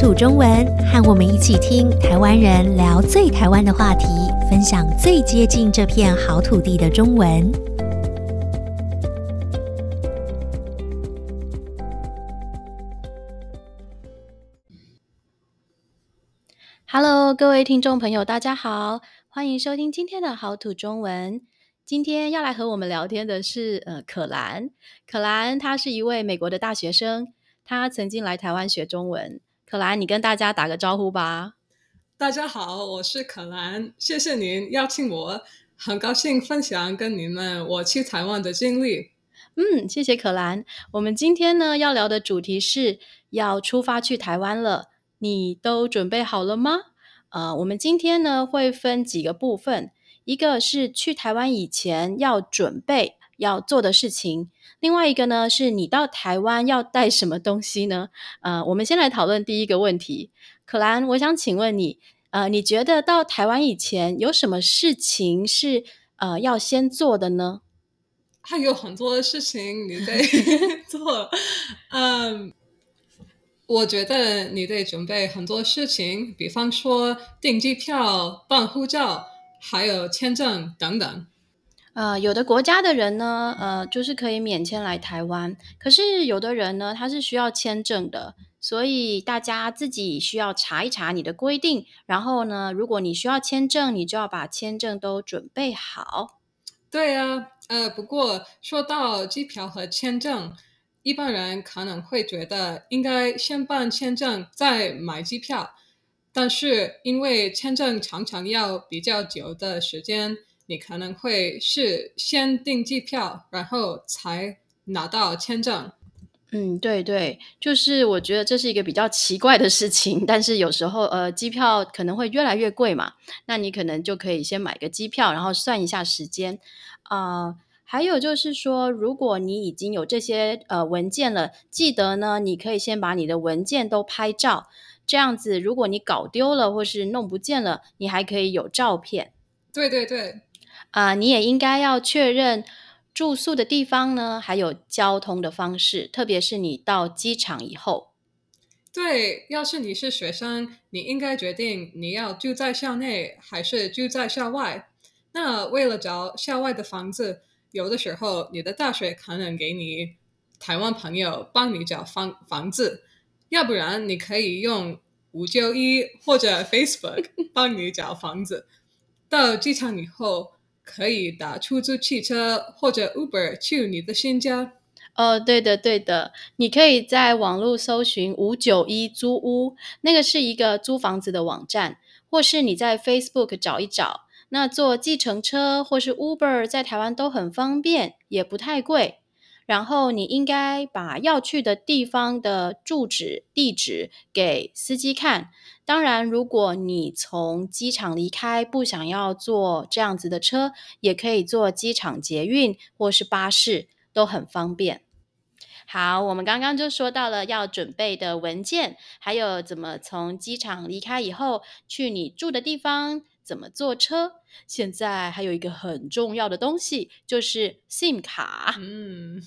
土中文，和我们一起听台湾人聊最台湾的话题，分享最接近这片好土地的中文。Hello，各位听众朋友，大家好，欢迎收听今天的好土中文。今天要来和我们聊天的是呃可兰，可兰她是一位美国的大学生。他曾经来台湾学中文。可兰，你跟大家打个招呼吧。大家好，我是可兰，谢谢您邀请我，很高兴分享跟你们我去台湾的经历。嗯，谢谢可兰。我们今天呢要聊的主题是要出发去台湾了，你都准备好了吗？呃，我们今天呢会分几个部分，一个是去台湾以前要准备要做的事情。另外一个呢，是你到台湾要带什么东西呢？呃，我们先来讨论第一个问题。可兰，我想请问你，呃，你觉得到台湾以前有什么事情是呃要先做的呢？还有很多事情你得 做。嗯，我觉得你得准备很多事情，比方说订机票、办护照，还有签证等等。呃，有的国家的人呢，呃，就是可以免签来台湾。可是有的人呢，他是需要签证的，所以大家自己需要查一查你的规定。然后呢，如果你需要签证，你就要把签证都准备好。对啊，呃，不过说到机票和签证，一般人可能会觉得应该先办签证再买机票，但是因为签证常常要比较久的时间。你可能会是先订机票，然后才拿到签证。嗯，对对，就是我觉得这是一个比较奇怪的事情，但是有时候呃，机票可能会越来越贵嘛，那你可能就可以先买个机票，然后算一下时间啊、呃。还有就是说，如果你已经有这些呃文件了，记得呢，你可以先把你的文件都拍照，这样子如果你搞丢了或是弄不见了，你还可以有照片。对对对。啊、呃，你也应该要确认住宿的地方呢，还有交通的方式，特别是你到机场以后。对，要是你是学生，你应该决定你要住在校内还是住在校外。那为了找校外的房子，有的时候你的大学可能给你台湾朋友帮你找房房子，要不然你可以用五九一或者 Facebook 帮你找房子。到机场以后。可以打出租汽车或者 Uber 去你的新家。哦，对的，对的，你可以在网络搜寻五九一租屋，那个是一个租房子的网站，或是你在 Facebook 找一找。那坐计程车或是 Uber 在台湾都很方便，也不太贵。然后你应该把要去的地方的住址、地址给司机看。当然，如果你从机场离开，不想要坐这样子的车，也可以坐机场捷运或是巴士，都很方便。好，我们刚刚就说到了要准备的文件，还有怎么从机场离开以后去你住的地方，怎么坐车。现在还有一个很重要的东西，就是 SIM 卡。嗯。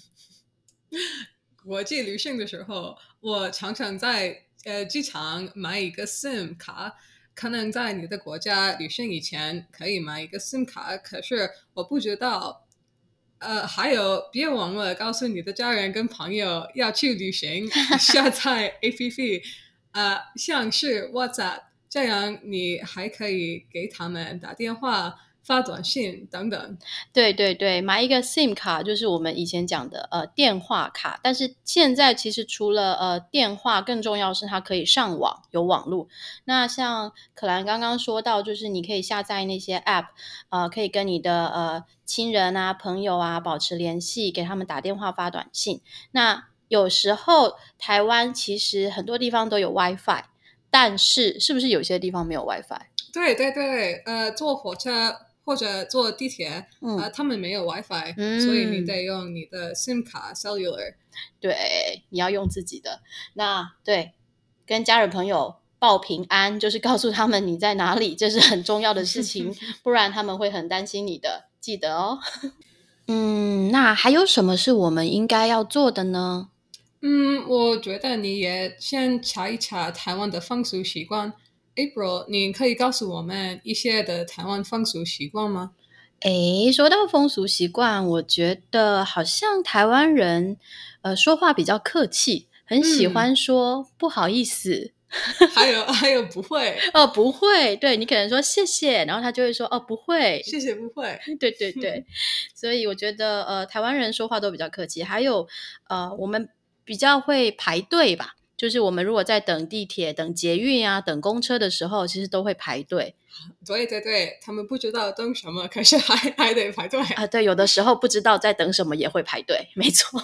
国际旅行的时候，我常常在呃机场买一个 SIM 卡。可能在你的国家旅行以前可以买一个 SIM 卡，可是我不知道。呃，还有别忘了告诉你的家人跟朋友要去旅行，下载 APP，呃，像是 WhatsApp，这样你还可以给他们打电话。发短信等等，对对对，买一个 SIM 卡就是我们以前讲的呃电话卡，但是现在其实除了呃电话，更重要是它可以上网，有网络。那像可兰刚刚说到，就是你可以下载那些 App，呃，可以跟你的呃亲人啊、朋友啊保持联系，给他们打电话、发短信。那有时候台湾其实很多地方都有 WiFi，但是是不是有些地方没有 WiFi？对对对，呃，坐火车。或者坐地铁，嗯、呃，他们没有 WiFi，嗯，所以你得用你的 SIM 卡 Cellular。对，你要用自己的。那对，跟家人朋友报平安，就是告诉他们你在哪里，这是很重要的事情，不然他们会很担心你的，记得哦。嗯，那还有什么是我们应该要做的呢？嗯，我觉得你也先查一查台湾的风俗习惯。April，你可以告诉我们一些的台湾风俗习惯吗？诶，说到风俗习惯，我觉得好像台湾人呃说话比较客气，很喜欢说不好意思。嗯、还有还有不会 哦，不会，对，你可能说谢谢，然后他就会说哦不会，谢谢不会，对对对。所以我觉得呃台湾人说话都比较客气，还有呃我们比较会排队吧。就是我们如果在等地铁、等捷运啊、等公车的时候，其实都会排队。对对对，他们不知道等什么，可是还还得排队啊。对，有的时候不知道在等什么也会排队，没错。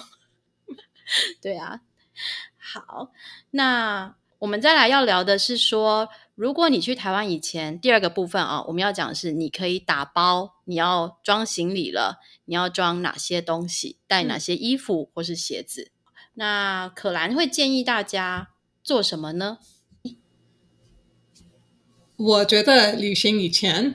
对啊，好，那我们再来要聊的是说，如果你去台湾以前，第二个部分啊，我们要讲的是你可以打包，你要装行李了，你要装哪些东西，带哪些衣服或是鞋子。嗯那可兰会建议大家做什么呢？我觉得旅行以前，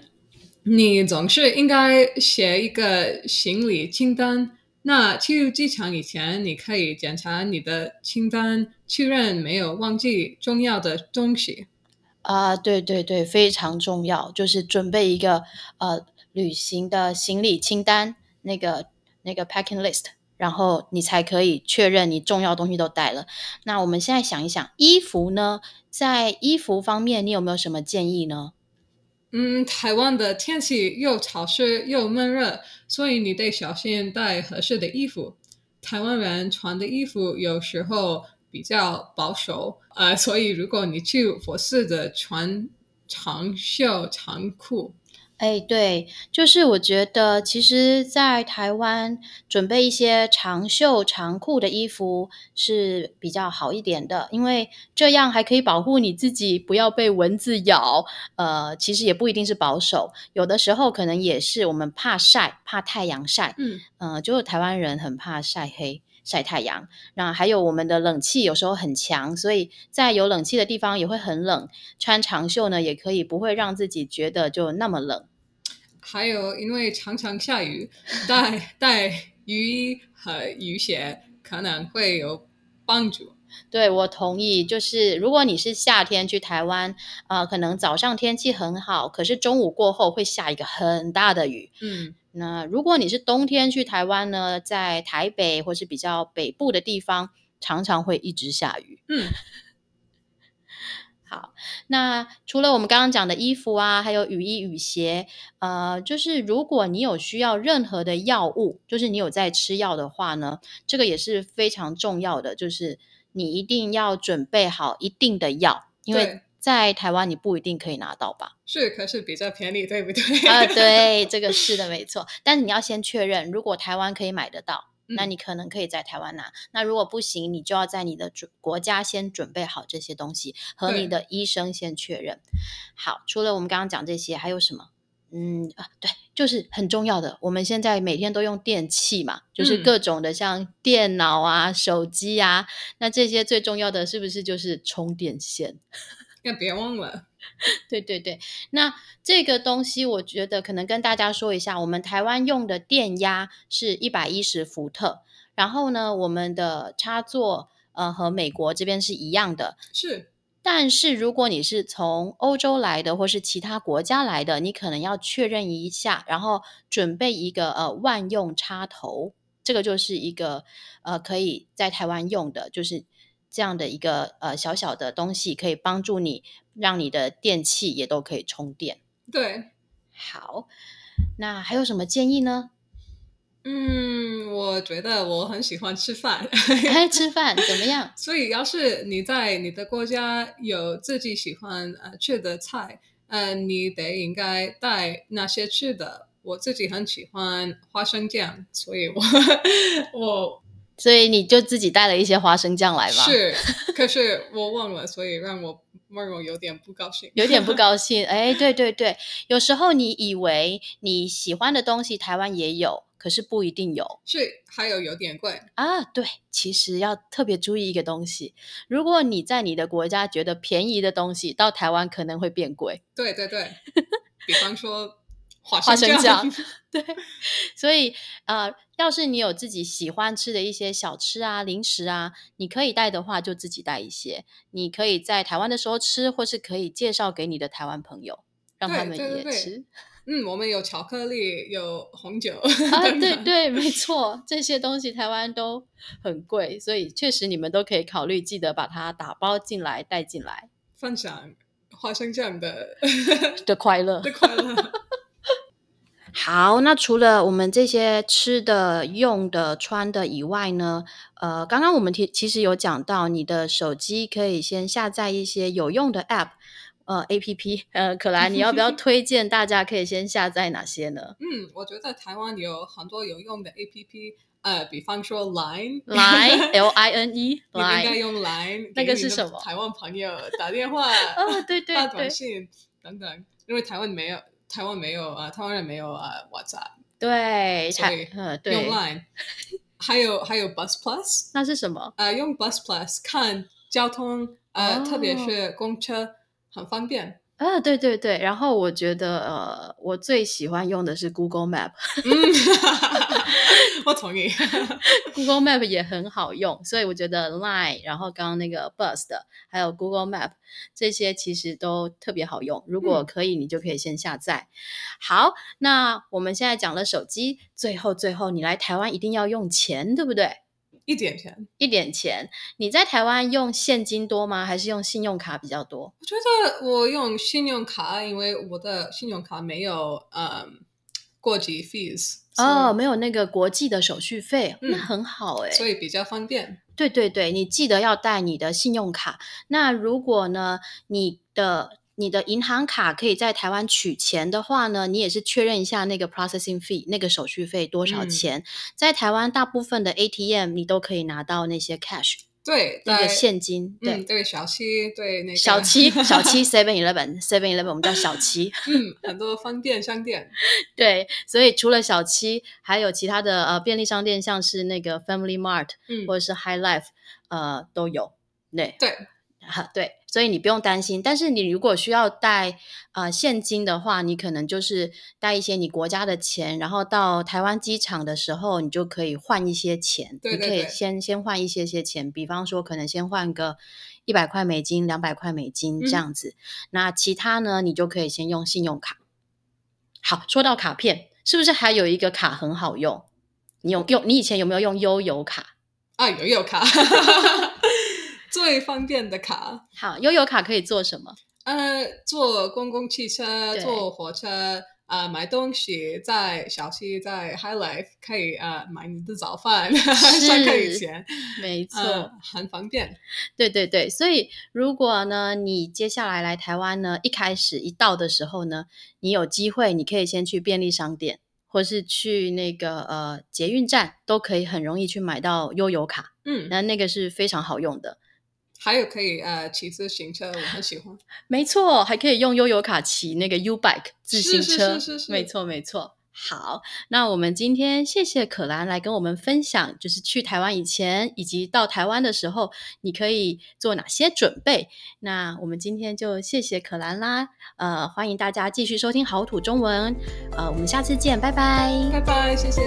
你总是应该写一个行李清单。那去机场以前，你可以检查你的清单，确认没有忘记重要的东西。啊，对对对，非常重要，就是准备一个呃旅行的行李清单，那个那个 packing list。然后你才可以确认你重要东西都带了。那我们现在想一想，衣服呢？在衣服方面，你有没有什么建议呢？嗯，台湾的天气又潮湿又闷热，所以你得小心带合适的衣服。台湾人穿的衣服有时候比较保守，呃，所以如果你去佛寺的穿长袖长裤。哎，对，就是我觉得，其实，在台湾准备一些长袖长裤的衣服是比较好一点的，因为这样还可以保护你自己不要被蚊子咬。呃，其实也不一定是保守，有的时候可能也是我们怕晒，怕太阳晒。嗯，呃，就是台湾人很怕晒黑。晒太阳，那还有我们的冷气有时候很强，所以在有冷气的地方也会很冷。穿长袖呢，也可以不会让自己觉得就那么冷。还有，因为常常下雨，带 带雨衣和雨鞋可能会有帮助。对，我同意。就是如果你是夏天去台湾，呃，可能早上天气很好，可是中午过后会下一个很大的雨。嗯。那如果你是冬天去台湾呢，在台北或是比较北部的地方，常常会一直下雨。嗯，好，那除了我们刚刚讲的衣服啊，还有雨衣、雨鞋，呃，就是如果你有需要任何的药物，就是你有在吃药的话呢，这个也是非常重要的，就是你一定要准备好一定的药，因为。在台湾你不一定可以拿到吧？是，可是比较便宜，对不对？啊，对，这个是的，没错。但是你要先确认，如果台湾可以买得到，嗯，那你可能可以在台湾拿。那如果不行，你就要在你的准国家先准备好这些东西，和你的医生先确认。好，除了我们刚刚讲这些，还有什么？嗯啊，对，就是很重要的。我们现在每天都用电器嘛，就是各种的，像电脑啊、嗯、手机啊，那这些最重要的是不是就是充电线？那别忘了，对对对，那这个东西我觉得可能跟大家说一下，我们台湾用的电压是一百一十伏特，然后呢，我们的插座呃和美国这边是一样的，是。但是如果你是从欧洲来的或是其他国家来的，你可能要确认一下，然后准备一个呃万用插头，这个就是一个呃可以在台湾用的，就是。这样的一个呃小小的东西，可以帮助你让你的电器也都可以充电。对，好，那还有什么建议呢？嗯，我觉得我很喜欢吃饭。哎，吃饭怎么样？所以，要是你在你的国家有自己喜欢呃吃的菜，呃，你得应该带那些吃的。我自己很喜欢花生酱，所以我 我。所以你就自己带了一些花生酱来吧。是，可是我忘了，所以让我让我有点不高兴。有点不高 兴，哎，对对对，有时候你以为你喜欢的东西台湾也有，可是不一定有。是，还有有点贵啊。对，其实要特别注意一个东西，如果你在你的国家觉得便宜的东西，到台湾可能会变贵。对对对，比方说。花生酱，对，所以呃，要是你有自己喜欢吃的一些小吃啊、零食啊，你可以带的话，就自己带一些。你可以在台湾的时候吃，或是可以介绍给你的台湾朋友，让他们也吃。对对对嗯，我们有巧克力，有红酒啊，对对，没错，这些东西台湾都很贵，所以确实你们都可以考虑，记得把它打包进来带进来，分享花生酱的的快乐 的快乐。好，那除了我们这些吃的、用的、穿的以外呢，呃，刚刚我们提其实有讲到，你的手机可以先下载一些有用的 App。呃，A P P，呃，可兰，你要不要 推荐大家可以先下载哪些呢？嗯，我觉得台湾有很多有用的 A P P，呃，比方说 Line，Line，L I N E，你应该用 Line，那个是什么？台湾朋友打电话，哦，对对对，发短信等等，因为台湾没有，台湾没有啊，台湾人没有啊，WhatsApp，对，所以用 Line，还有还有 Bus Plus，那是什么？呃，用 Bus Plus 看交通，呃，特别是公车。很方便啊，对对对，然后我觉得呃，我最喜欢用的是 Google Map，嗯 我同意，Google Map 也很好用，所以我觉得 Line，然后刚刚那个 Bus 的，还有 Google Map 这些其实都特别好用，如果可以，你就可以先下载。嗯、好，那我们现在讲了手机，最后最后你来台湾一定要用钱，对不对？一点钱，一点钱。你在台湾用现金多吗？还是用信用卡比较多？我觉得我用信用卡，因为我的信用卡没有嗯国际 fees 哦，没有那个国际的手续费，嗯、那很好哎，所以比较方便。对对对，你记得要带你的信用卡。那如果呢，你的你的银行卡可以在台湾取钱的话呢，你也是确认一下那个 processing fee 那个手续费多少钱。嗯、在台湾大部分的 ATM 你都可以拿到那些 cash，对，那个现金，对、嗯、对，小七，对那个小七小七 Seven Eleven Seven Eleven 我们叫小七，嗯，很多方便商店，对，所以除了小七，还有其他的呃便利商店，像是那个 Family Mart，嗯，或者是 High Life，呃，都有，对对。哈，对，所以你不用担心。但是你如果需要带呃现金的话，你可能就是带一些你国家的钱，然后到台湾机场的时候，你就可以换一些钱。对对对，你可以先先换一些些钱，比方说可能先换个一百块美金、两百块美金这样子。嗯。那其他呢，你就可以先用信用卡。好，说到卡片，是不是还有一个卡很好用？你有用，你以前有没有用悠游卡？啊，悠游卡。最方便的卡，好，悠游卡可以做什么？呃，坐公共汽车，坐火车，呃，买东西，在小七，在 High Life 可以呃买你的早饭，上课以前，没错，呃，很方便。对对对，所以如果呢，你接下来来台湾呢，一开始一到的时候呢，你有机会，你可以先去便利商店，或是去那个呃捷运站，都可以很容易去买到悠游卡。嗯，那那个是非常好用的。还有可以呃骑自行车，我很喜欢。没错，还可以用悠游卡骑那个 U Bike 自行车。是是是是是。没错没错。好，那我们今天谢谢可兰来跟我们分享，就是去台湾以前以及到台湾的时候，你可以做哪些准备。那我们今天就谢谢可兰啦。呃，欢迎大家继续收听好土中文。呃，我们下次见，拜拜。拜拜，谢谢。